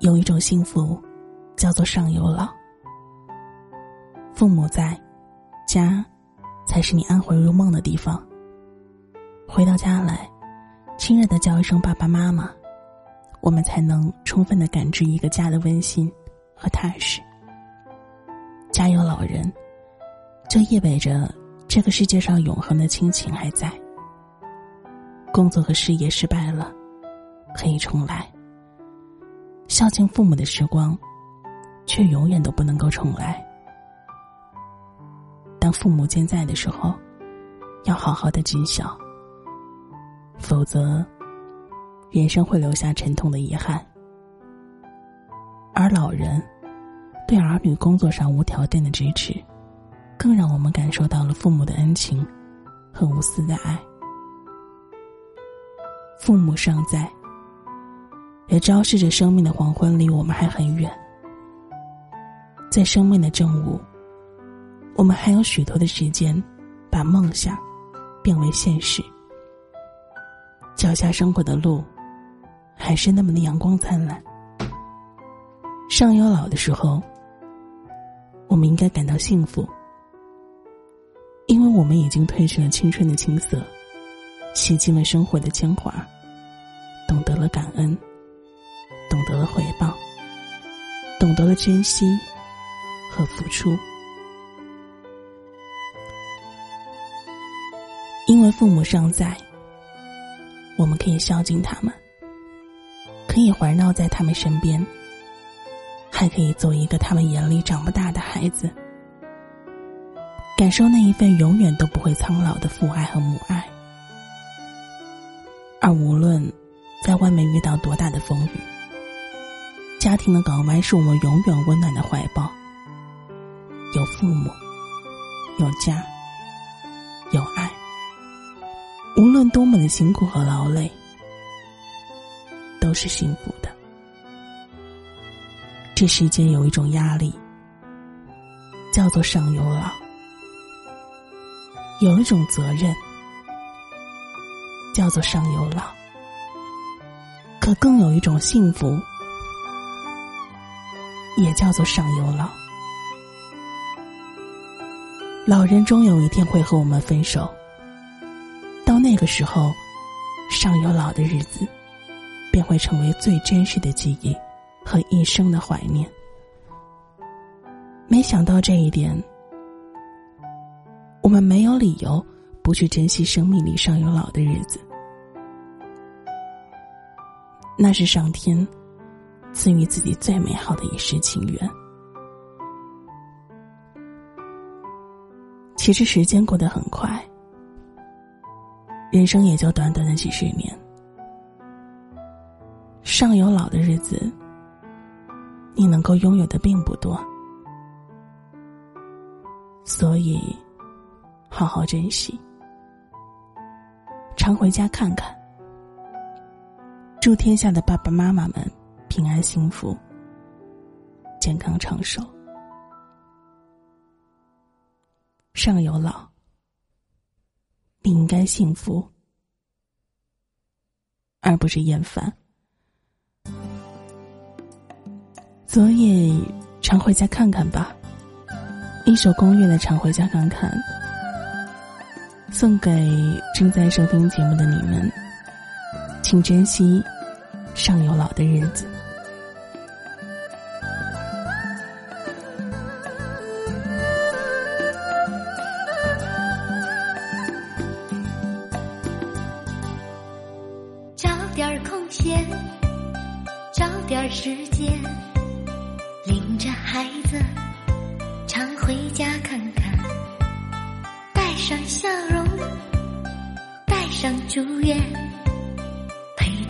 有一种幸福，叫做上有老。父母在，家，才是你安魂入梦的地方。回到家来，亲热的叫一声爸爸妈妈，我们才能充分的感知一个家的温馨和踏实。家有老人，就意味着这个世界上永恒的亲情还在。工作和事业失败了，可以重来。孝敬父母的时光，却永远都不能够重来。当父母健在的时候，要好好的尽孝，否则，人生会留下沉痛的遗憾。而老人对儿女工作上无条件的支持，更让我们感受到了父母的恩情和无私的爱。父母尚在。也昭示着生命的黄昏离我们还很远，在生命的正午，我们还有许多的时间，把梦想变为现实。脚下生活的路，还是那么的阳光灿烂。上有老的时候，我们应该感到幸福，因为我们已经褪去了青春的青涩，洗净了生活的铅华，懂得了感恩。得了回报，懂得了珍惜和付出，因为父母尚在，我们可以孝敬他们，可以环绕在他们身边，还可以做一个他们眼里长不大的孩子，感受那一份永远都不会苍老的父爱和母爱，而无论在外面遇到多大的风雨。家庭的港湾是我们永远温暖的怀抱。有父母，有家，有爱。无论多么的辛苦和劳累，都是幸福的。这世间有一种压力，叫做上有老；有一种责任，叫做上有老。可更有一种幸福。也叫做上有老，老人终有一天会和我们分手。到那个时候，上有老的日子，便会成为最真实的记忆和一生的怀念。没想到这一点，我们没有理由不去珍惜生命里上有老的日子。那是上天。赐予自己最美好的一世情缘。其实时间过得很快，人生也就短短的几十年。上有老的日子，你能够拥有的并不多，所以好好珍惜，常回家看看。祝天下的爸爸妈妈们！平安幸福，健康长寿。上有老，你应该幸福，而不是厌烦。昨夜常回家看看吧，一首宫乐的《常回家看看》，送给正在收听节目的你们，请珍惜上有老的日子。找点空闲，找点时间，领着孩子常回家看看，带上笑容，带上祝愿，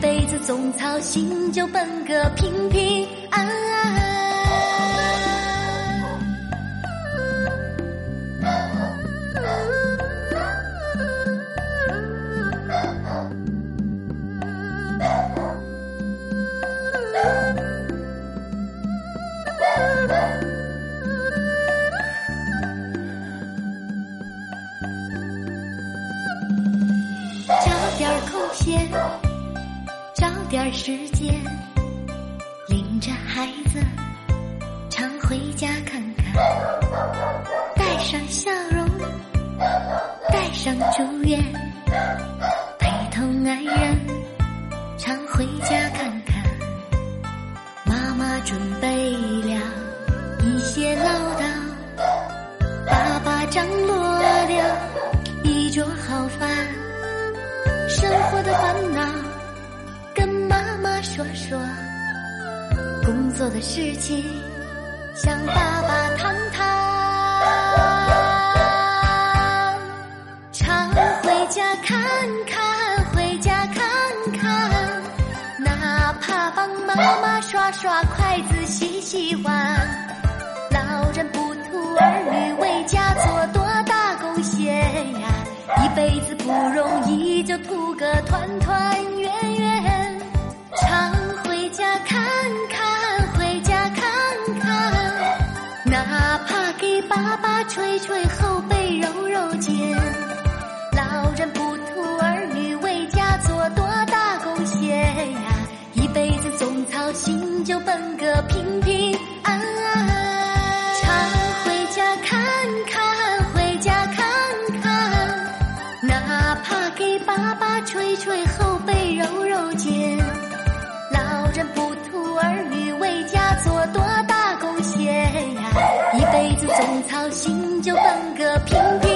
辈子总操心，就奔个平平安安。时间，领着孩子常回家看看，带上笑容，带上祝愿，陪同爱人常回家看看。妈妈准备了一些唠叨，爸爸张罗了一桌好饭。生活的烦恼说说，工作的事情向爸爸谈谈。常回家看看，回家看看，哪怕帮妈妈刷刷筷子、洗洗碗。老人不图儿女为家做多大贡献呀。一辈子不容易，就图个团团圆。爸爸捶捶心就分个平平。